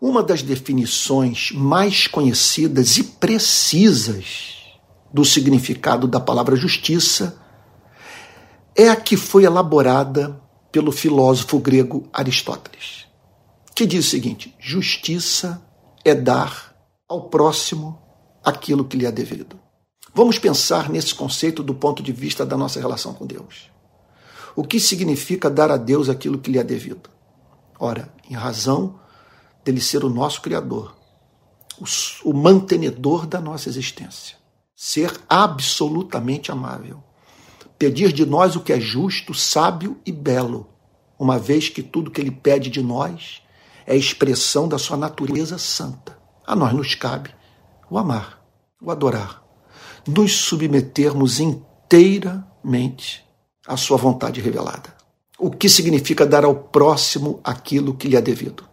Uma das definições mais conhecidas e precisas do significado da palavra justiça é a que foi elaborada pelo filósofo grego Aristóteles, que diz o seguinte: justiça é dar ao próximo aquilo que lhe é devido. Vamos pensar nesse conceito do ponto de vista da nossa relação com Deus. O que significa dar a Deus aquilo que lhe é devido? Ora, em razão dele ser o nosso Criador, o, mantenedor da nossa existência, ser absolutamente amável, pedir de nós o que é justo, sábio e belo, uma vez que tudo que ele pede de nós é expressão da sua natureza santa. A nós nos cabe o amar, o adorar, nos submetermos inteiramente à sua vontade revelada. O que significa dar ao próximo aquilo que lhe é devido?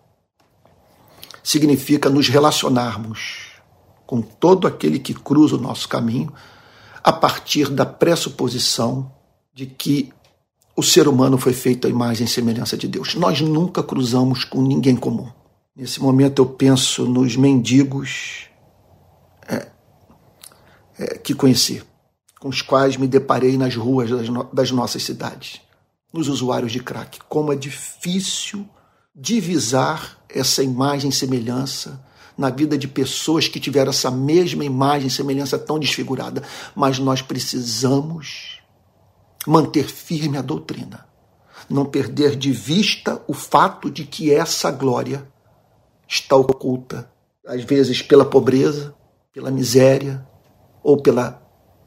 Significa nos relacionarmos com todo aquele que cruza o nosso caminho a partir da pressuposição de que o ser humano foi feito à imagem e semelhança de Deus. Nós nunca cruzamos com ninguém comum. Nesse momento eu penso nos mendigos é, é, que conheci, com os quais me deparei nas ruas das, no das nossas cidades, nos usuários de crack. Como é difícil divisar essa imagem e semelhança na vida de pessoas que tiveram essa mesma imagem e semelhança tão desfigurada. Mas nós precisamos manter firme a doutrina, não perder de vista o fato de que essa glória está oculta, às vezes pela pobreza, pela miséria ou pela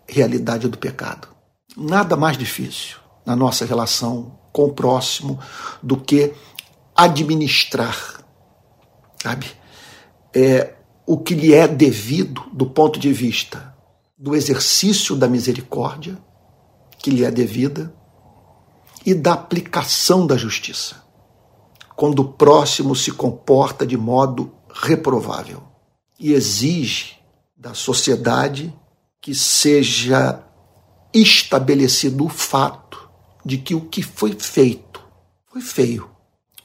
realidade do pecado. Nada mais difícil na nossa relação com o próximo do que administrar, sabe? É, o que lhe é devido do ponto de vista do exercício da misericórdia, que lhe é devida, e da aplicação da justiça, quando o próximo se comporta de modo reprovável e exige da sociedade que seja estabelecido o fato de que o que foi feito foi feio,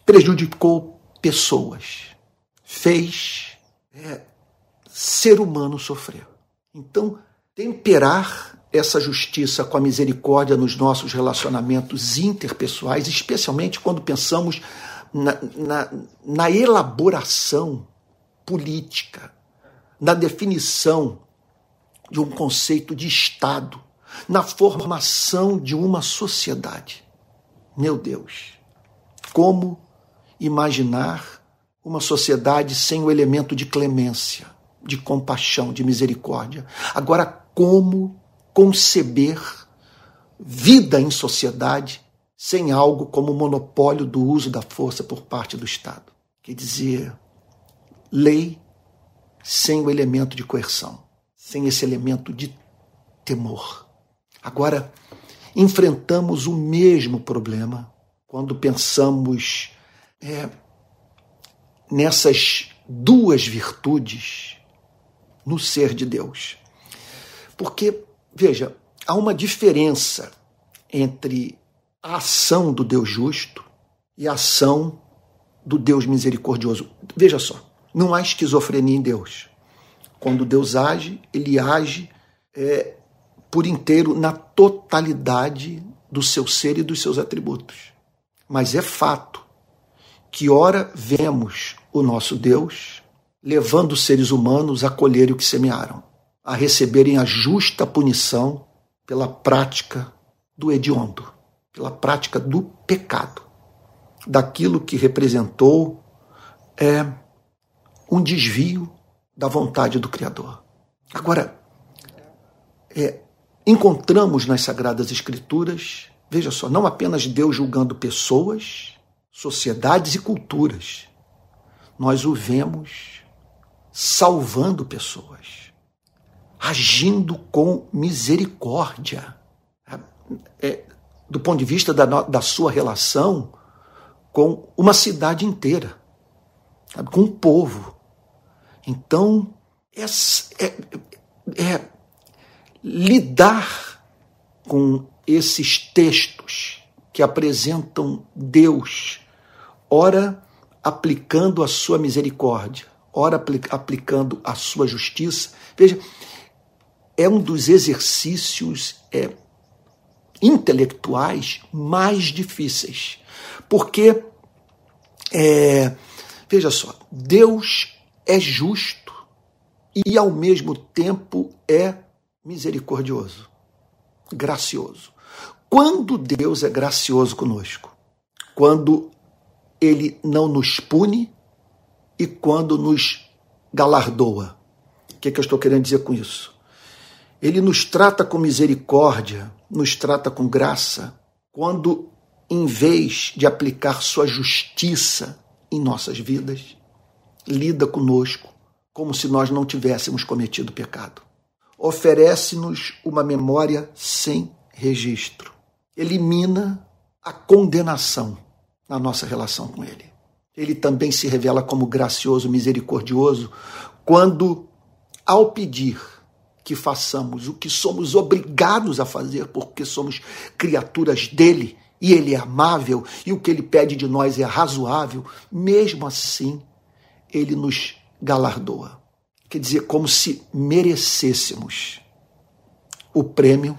prejudicou pessoas, fez é, ser humano sofrer. Então, temperar essa justiça com a misericórdia nos nossos relacionamentos interpessoais, especialmente quando pensamos na, na, na elaboração política, na definição de um conceito de Estado, na formação de uma sociedade. Meu Deus, como imaginar uma sociedade sem o elemento de clemência, de compaixão, de misericórdia? Agora, como conceber vida em sociedade sem algo como o monopólio do uso da força por parte do Estado? Quer dizer, lei sem o elemento de coerção, sem esse elemento de temor. Agora, enfrentamos o mesmo problema quando pensamos é, nessas duas virtudes no ser de Deus. Porque, veja, há uma diferença entre a ação do Deus justo e a ação do Deus misericordioso. Veja só, não há esquizofrenia em Deus. Quando Deus age, ele age é, por inteiro na totalidade do seu ser e dos seus atributos. Mas é fato que, ora, vemos o nosso Deus levando seres humanos a colherem o que semearam, a receberem a justa punição pela prática do hediondo, pela prática do pecado, daquilo que representou é, um desvio da vontade do Criador. Agora, é, encontramos nas Sagradas Escrituras, veja só, não apenas Deus julgando pessoas, sociedades e culturas, nós o vemos salvando pessoas, agindo com misericórdia, é, do ponto de vista da, da sua relação com uma cidade inteira sabe, com o povo. Então, é, é, é lidar com esses textos que apresentam Deus, ora aplicando a sua misericórdia, ora aplicando a sua justiça. Veja, é um dos exercícios é, intelectuais mais difíceis. Porque, é, veja só, Deus é justo e, ao mesmo tempo, é misericordioso, gracioso. Quando Deus é gracioso conosco? Quando Ele não nos pune e quando nos galardoa. O que, é que eu estou querendo dizer com isso? Ele nos trata com misericórdia, nos trata com graça, quando, em vez de aplicar sua justiça em nossas vidas, lida conosco como se nós não tivéssemos cometido pecado. Oferece-nos uma memória sem registro. Elimina a condenação na nossa relação com Ele. Ele também se revela como gracioso, misericordioso, quando, ao pedir que façamos o que somos obrigados a fazer, porque somos criaturas dele e ele é amável e o que ele pede de nós é razoável, mesmo assim, ele nos galardoa. Quer dizer, como se merecêssemos o prêmio,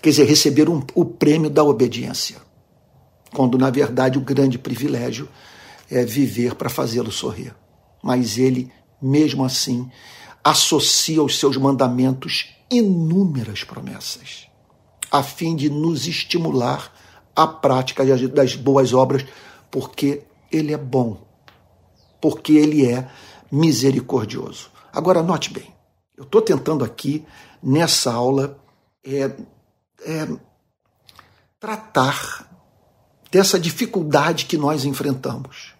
quer dizer, receber um, o prêmio da obediência, quando na verdade o grande privilégio é viver para fazê-lo sorrir. Mas ele, mesmo assim, associa aos seus mandamentos inúmeras promessas, a fim de nos estimular à prática das boas obras, porque Ele é bom, porque Ele é misericordioso. Agora, note bem, eu estou tentando aqui, nessa aula, é, é, tratar dessa dificuldade que nós enfrentamos.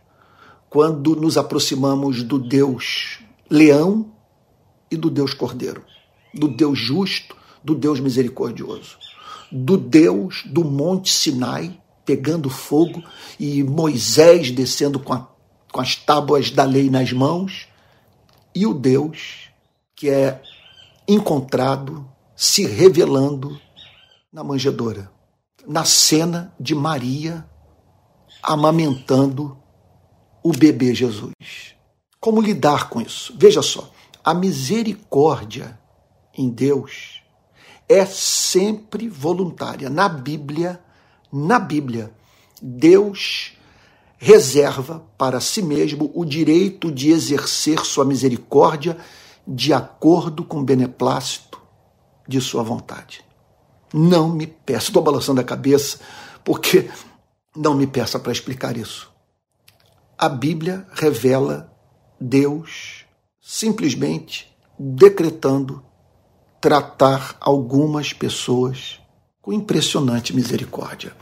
Quando nos aproximamos do Deus leão e do Deus Cordeiro, do Deus justo, do Deus misericordioso, do Deus do Monte Sinai pegando fogo e Moisés descendo com, a, com as tábuas da lei nas mãos, e o Deus que é encontrado se revelando na manjedoura, na cena de Maria amamentando o bebê Jesus. Como lidar com isso? Veja só, a misericórdia em Deus é sempre voluntária. Na Bíblia, na Bíblia, Deus reserva para si mesmo o direito de exercer sua misericórdia de acordo com o beneplácito de sua vontade. Não me peça, estou balançando a cabeça, porque não me peça para explicar isso. A Bíblia revela Deus simplesmente decretando tratar algumas pessoas com impressionante misericórdia.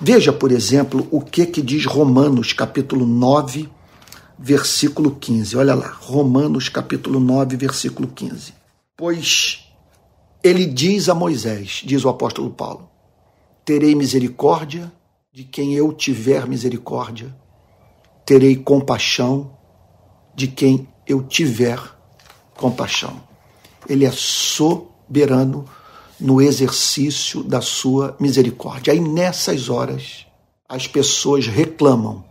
Veja, por exemplo, o que que diz Romanos capítulo 9, versículo 15. Olha lá, Romanos capítulo 9, versículo 15. Pois ele diz a Moisés, diz o apóstolo Paulo: Terei misericórdia de quem eu tiver misericórdia, terei compaixão de quem eu tiver compaixão. Ele é soberano no exercício da sua misericórdia. Aí nessas horas as pessoas reclamam,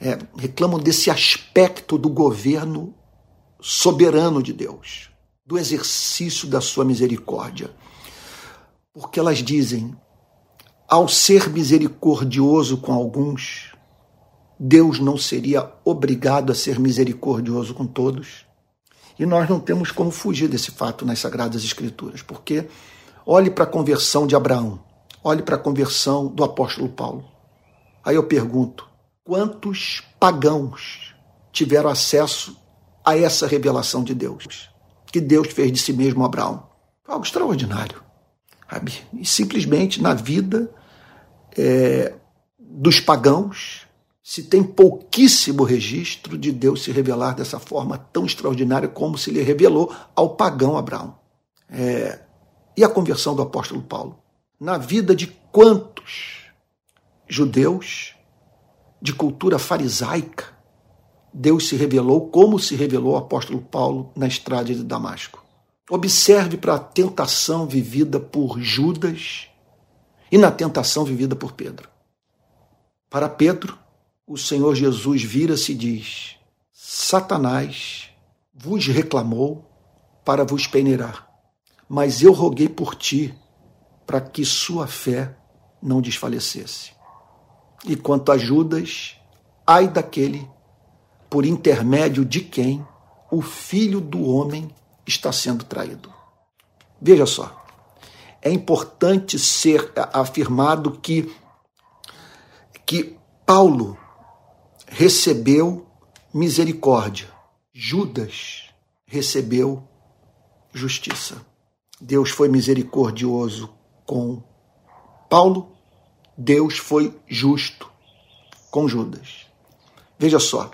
é, reclamam desse aspecto do governo soberano de Deus, do exercício da sua misericórdia. Porque elas dizem, ao ser misericordioso com alguns, Deus não seria obrigado a ser misericordioso com todos? E nós não temos como fugir desse fato nas Sagradas Escrituras, porque olhe para a conversão de Abraão, olhe para a conversão do apóstolo Paulo. Aí eu pergunto: quantos pagãos tiveram acesso a essa revelação de Deus? Que Deus fez de si mesmo a Abraão? Algo extraordinário. Sabe? E simplesmente na vida é, dos pagãos, se tem pouquíssimo registro de Deus se revelar dessa forma tão extraordinária como se lhe revelou ao pagão Abraão. É, e a conversão do apóstolo Paulo? Na vida de quantos judeus de cultura farisaica Deus se revelou como se revelou ao apóstolo Paulo na estrada de Damasco? Observe para a tentação vivida por Judas e na tentação vivida por Pedro. Para Pedro, o Senhor Jesus vira-se e diz: Satanás vos reclamou para vos peneirar, mas eu roguei por ti para que sua fé não desfalecesse. E quanto a Judas, ai daquele por intermédio de quem o filho do homem está sendo traído. Veja só, é importante ser afirmado que, que Paulo recebeu misericórdia, Judas recebeu justiça. Deus foi misericordioso com Paulo, Deus foi justo com Judas. Veja só,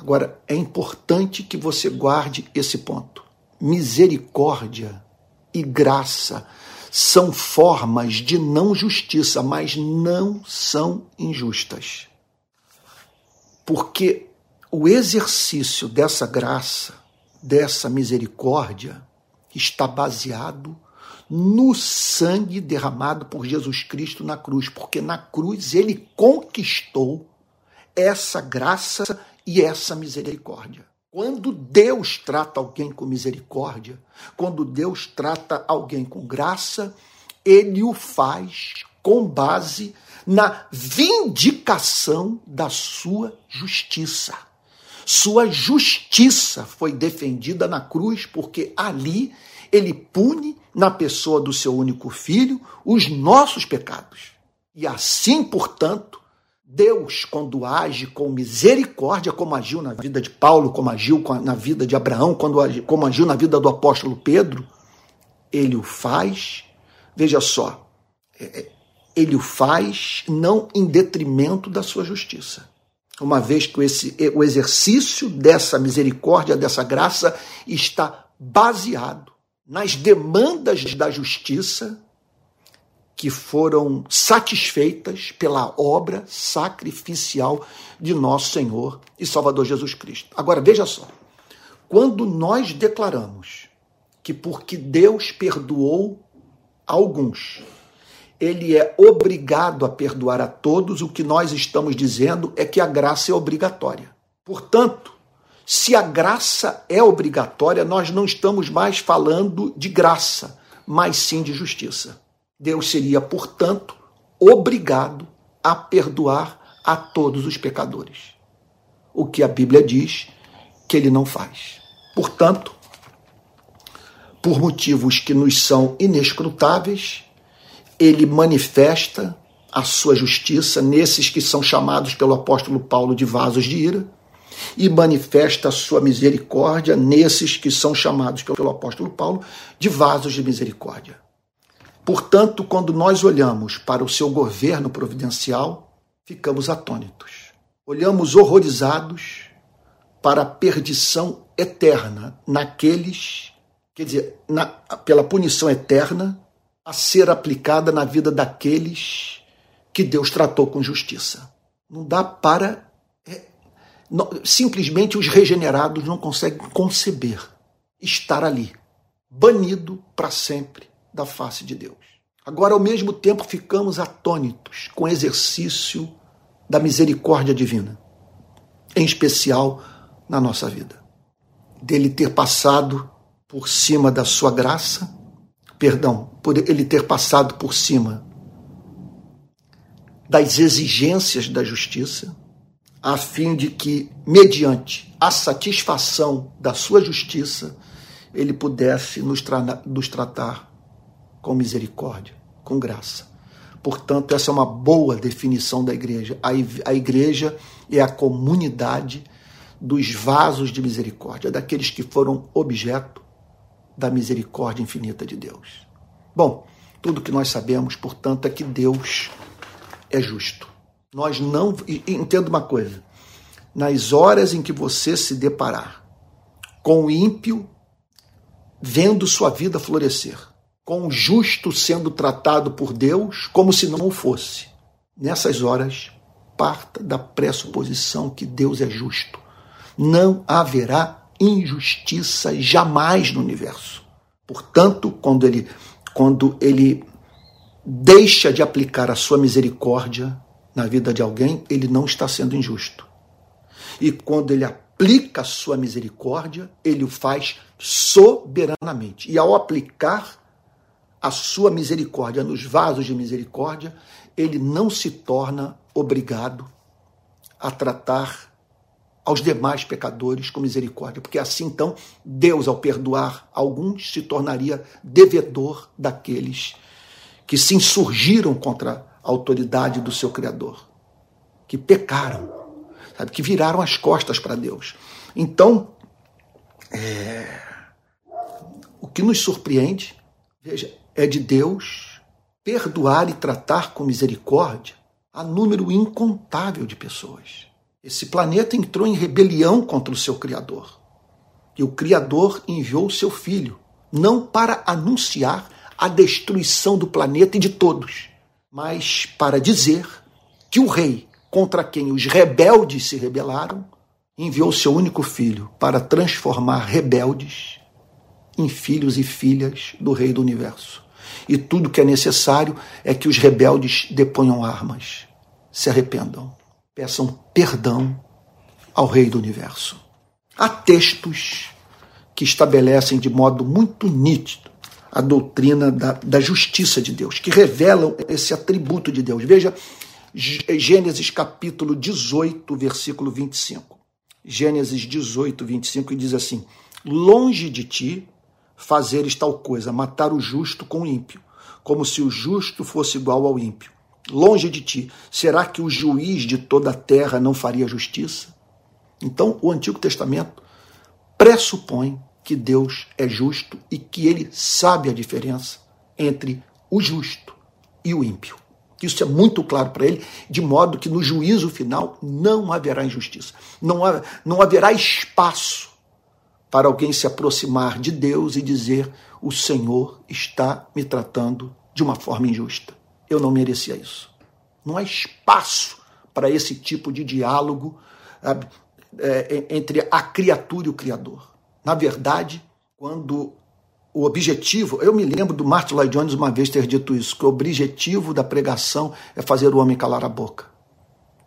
agora é importante que você guarde esse ponto. Misericórdia e graça são formas de não justiça, mas não são injustas. Porque o exercício dessa graça, dessa misericórdia, está baseado no sangue derramado por Jesus Cristo na cruz, porque na cruz ele conquistou essa graça e essa misericórdia. Quando Deus trata alguém com misericórdia, quando Deus trata alguém com graça, ele o faz com base na vindicação da sua justiça. Sua justiça foi defendida na cruz porque ali ele pune na pessoa do seu único filho os nossos pecados. E assim, portanto, Deus, quando age com misericórdia, como agiu na vida de Paulo, como agiu na vida de Abraão, quando agiu, como agiu na vida do apóstolo Pedro, ele o faz, veja só, é, é, ele o faz não em detrimento da sua justiça. Uma vez que esse, o exercício dessa misericórdia, dessa graça, está baseado nas demandas da justiça que foram satisfeitas pela obra sacrificial de nosso Senhor e Salvador Jesus Cristo. Agora veja só, quando nós declaramos que porque Deus perdoou alguns, ele é obrigado a perdoar a todos, o que nós estamos dizendo é que a graça é obrigatória. Portanto, se a graça é obrigatória, nós não estamos mais falando de graça, mas sim de justiça. Deus seria, portanto, obrigado a perdoar a todos os pecadores. O que a Bíblia diz que ele não faz. Portanto, por motivos que nos são inescrutáveis, ele manifesta a sua justiça nesses que são chamados pelo apóstolo Paulo de vasos de ira e manifesta a sua misericórdia nesses que são chamados pelo apóstolo Paulo de vasos de misericórdia. Portanto, quando nós olhamos para o seu governo providencial, ficamos atônitos. Olhamos horrorizados para a perdição eterna naqueles, quer dizer, na, pela punição eterna a ser aplicada na vida daqueles que Deus tratou com justiça. Não dá para. É, não, simplesmente os regenerados não conseguem conceber estar ali, banido para sempre da face de Deus. Agora, ao mesmo tempo, ficamos atônitos com o exercício da misericórdia divina, em especial na nossa vida. Dele ter passado por cima da sua graça, perdão, por ele ter passado por cima das exigências da justiça, a fim de que, mediante a satisfação da sua justiça, ele pudesse nos, tra nos tratar com misericórdia, com graça. Portanto, essa é uma boa definição da igreja. A igreja é a comunidade dos vasos de misericórdia, daqueles que foram objeto da misericórdia infinita de Deus. Bom, tudo que nós sabemos, portanto, é que Deus é justo. Nós não. Entenda uma coisa: nas horas em que você se deparar com o ímpio vendo sua vida florescer, com o justo sendo tratado por Deus como se não o fosse. Nessas horas, parta da pressuposição que Deus é justo. Não haverá injustiça jamais no universo. Portanto, quando ele, quando ele deixa de aplicar a sua misericórdia, na vida de alguém, ele não está sendo injusto. E quando ele aplica a sua misericórdia, ele o faz soberanamente. E ao aplicar a sua misericórdia nos vasos de misericórdia, ele não se torna obrigado a tratar aos demais pecadores com misericórdia, porque assim então Deus, ao perdoar alguns, se tornaria devedor daqueles que se insurgiram contra a autoridade do seu Criador, que pecaram, sabe, que viraram as costas para Deus. Então, é, o que nos surpreende, veja, é de Deus perdoar e tratar com misericórdia a número incontável de pessoas. Esse planeta entrou em rebelião contra o seu Criador. E o Criador enviou o seu Filho, não para anunciar a destruição do planeta e de todos, mas para dizer que o rei contra quem os rebeldes se rebelaram enviou seu único filho para transformar rebeldes em filhos e filhas do Rei do Universo. E tudo que é necessário é que os rebeldes deponham armas, se arrependam, peçam perdão ao Rei do Universo. Há textos que estabelecem de modo muito nítido a doutrina da, da justiça de Deus, que revelam esse atributo de Deus. Veja Gênesis capítulo 18, versículo 25. Gênesis 18, 25, e diz assim: Longe de ti fazeres tal coisa, matar o justo com o ímpio, como se o justo fosse igual ao ímpio. Longe de ti, será que o juiz de toda a terra não faria justiça? Então, o Antigo Testamento pressupõe que Deus é justo e que ele sabe a diferença entre o justo e o ímpio. Isso é muito claro para ele, de modo que no juízo final não haverá injustiça. Não, ha, não haverá espaço para alguém se aproximar de Deus e dizer: O Senhor está me tratando de uma forma injusta. Eu não merecia isso. Não há espaço para esse tipo de diálogo é, entre a criatura e o Criador. Na verdade, quando o objetivo, eu me lembro do Martin Lloyd Jones uma vez ter dito isso, que o objetivo da pregação é fazer o homem calar a boca,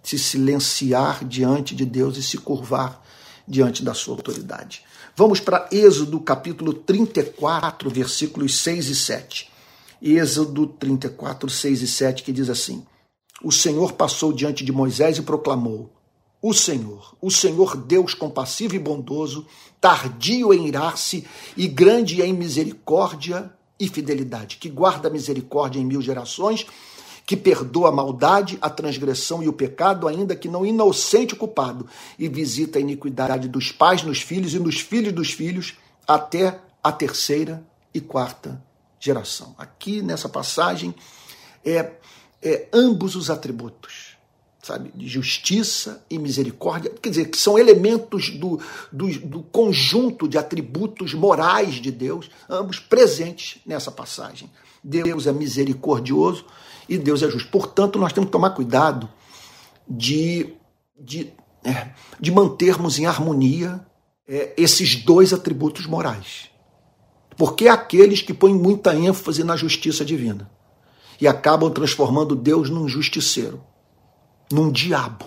se silenciar diante de Deus e se curvar diante da sua autoridade. Vamos para Êxodo capítulo 34, versículos 6 e 7. Êxodo 34, 6 e 7, que diz assim: O Senhor passou diante de Moisés e proclamou: O Senhor, o Senhor Deus compassivo e bondoso, tardio em irar-se e grande em misericórdia e fidelidade, que guarda misericórdia em mil gerações que perdoa a maldade, a transgressão e o pecado, ainda que não inocente o culpado, e visita a iniquidade dos pais nos filhos e nos filhos dos filhos, até a terceira e quarta geração. Aqui nessa passagem é, é ambos os atributos, sabe, de justiça e misericórdia, quer dizer, que são elementos do, do, do conjunto de atributos morais de Deus, ambos presentes nessa passagem. Deus é misericordioso e Deus é justo. Portanto, nós temos que tomar cuidado de, de, é, de mantermos em harmonia é, esses dois atributos morais. Porque há aqueles que põem muita ênfase na justiça divina e acabam transformando Deus num justiceiro, num diabo,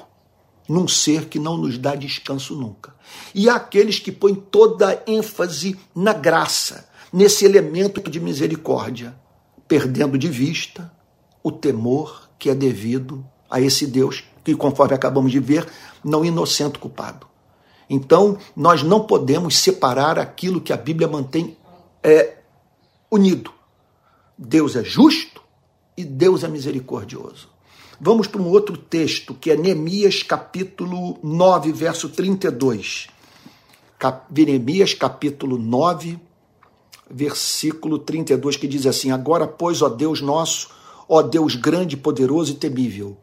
num ser que não nos dá descanso nunca. E há aqueles que põem toda ênfase na graça, nesse elemento de misericórdia, perdendo de vista o temor que é devido a esse Deus que, conforme acabamos de ver, não inocente culpado. Então, nós não podemos separar aquilo que a Bíblia mantém é, unido. Deus é justo e Deus é misericordioso. Vamos para um outro texto, que é Neemias capítulo 9, verso 32. Cap Neemias capítulo 9, versículo 32, que diz assim: Agora, pois, ó Deus nosso, ó Deus grande, poderoso e temível,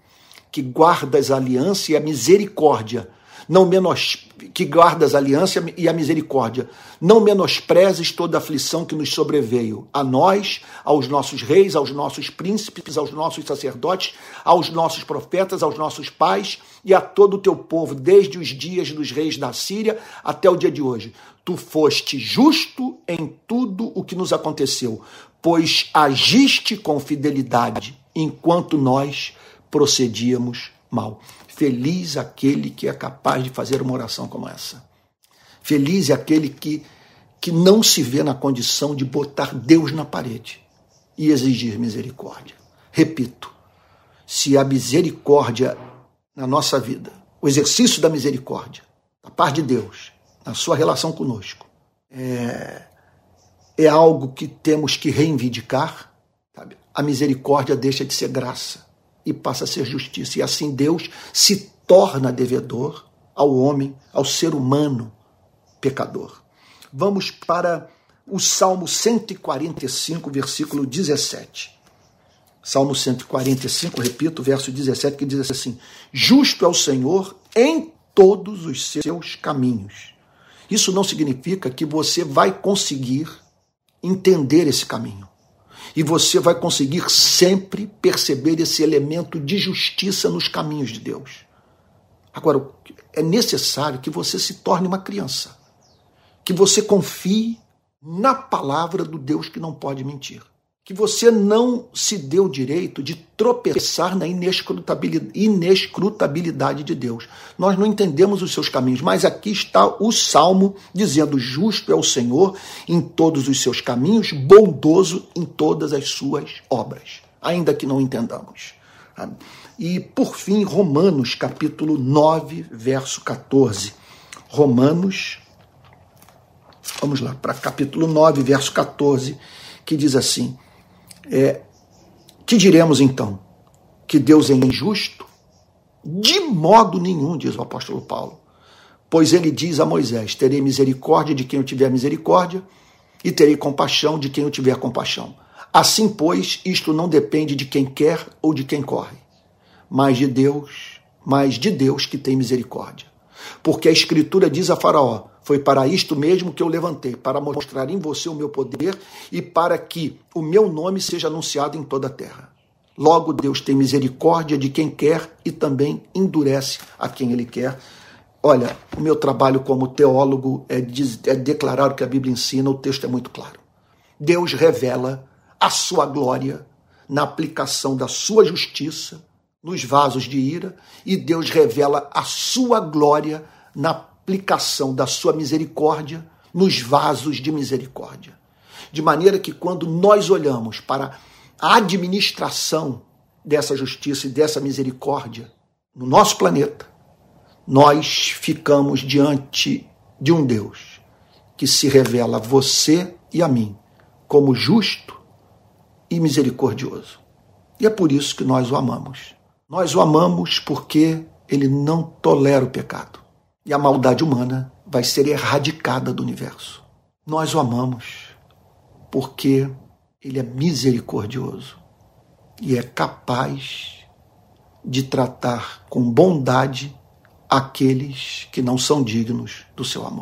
que guardas a aliança e a misericórdia, não menos que guardas a aliança e a misericórdia, não menosprezes toda a aflição que nos sobreveio, a nós, aos nossos reis, aos nossos príncipes, aos nossos sacerdotes, aos nossos profetas, aos nossos pais e a todo o teu povo, desde os dias dos reis da Síria até o dia de hoje. Tu foste justo em tudo o que nos aconteceu, pois agiste com fidelidade enquanto nós procedíamos mal. Feliz aquele que é capaz de fazer uma oração como essa. Feliz é aquele que, que não se vê na condição de botar Deus na parede e exigir misericórdia. Repito, se a misericórdia na nossa vida, o exercício da misericórdia, da parte de Deus, na sua relação conosco, é, é algo que temos que reivindicar, sabe? a misericórdia deixa de ser graça e passa a ser justiça. E assim Deus se torna devedor ao homem, ao ser humano pecador. Vamos para o Salmo 145, versículo 17. Salmo 145, repito, verso 17, que diz assim: Justo é o Senhor em todos os seus caminhos. Isso não significa que você vai conseguir entender esse caminho. E você vai conseguir sempre perceber esse elemento de justiça nos caminhos de Deus. Agora, é necessário que você se torne uma criança. Que você confie na palavra do Deus que não pode mentir que você não se deu o direito de tropeçar na inescrutabilidade de Deus. Nós não entendemos os seus caminhos, mas aqui está o salmo dizendo: Justo é o Senhor em todos os seus caminhos, bondoso em todas as suas obras, ainda que não entendamos. E por fim, Romanos capítulo 9, verso 14. Romanos, vamos lá, para capítulo 9, verso 14, que diz assim: é, que diremos então? Que Deus é injusto? De modo nenhum, diz o apóstolo Paulo. Pois ele diz a Moisés: Terei misericórdia de quem eu tiver misericórdia, e terei compaixão de quem eu tiver compaixão. Assim, pois, isto não depende de quem quer ou de quem corre, mas de Deus, mas de Deus que tem misericórdia. Porque a Escritura diz a Faraó: foi para isto mesmo que eu levantei, para mostrar em você o meu poder e para que o meu nome seja anunciado em toda a terra. Logo, Deus tem misericórdia de quem quer e também endurece a quem ele quer. Olha, o meu trabalho como teólogo é, é declarar o que a Bíblia ensina, o texto é muito claro. Deus revela a sua glória na aplicação da sua justiça nos vasos de ira e Deus revela a sua glória na aplicação da sua misericórdia nos vasos de misericórdia. De maneira que quando nós olhamos para a administração dessa justiça e dessa misericórdia no nosso planeta, nós ficamos diante de um Deus que se revela a você e a mim como justo e misericordioso. E é por isso que nós o amamos. Nós o amamos porque ele não tolera o pecado e a maldade humana vai ser erradicada do universo. Nós o amamos porque ele é misericordioso e é capaz de tratar com bondade aqueles que não são dignos do seu amor.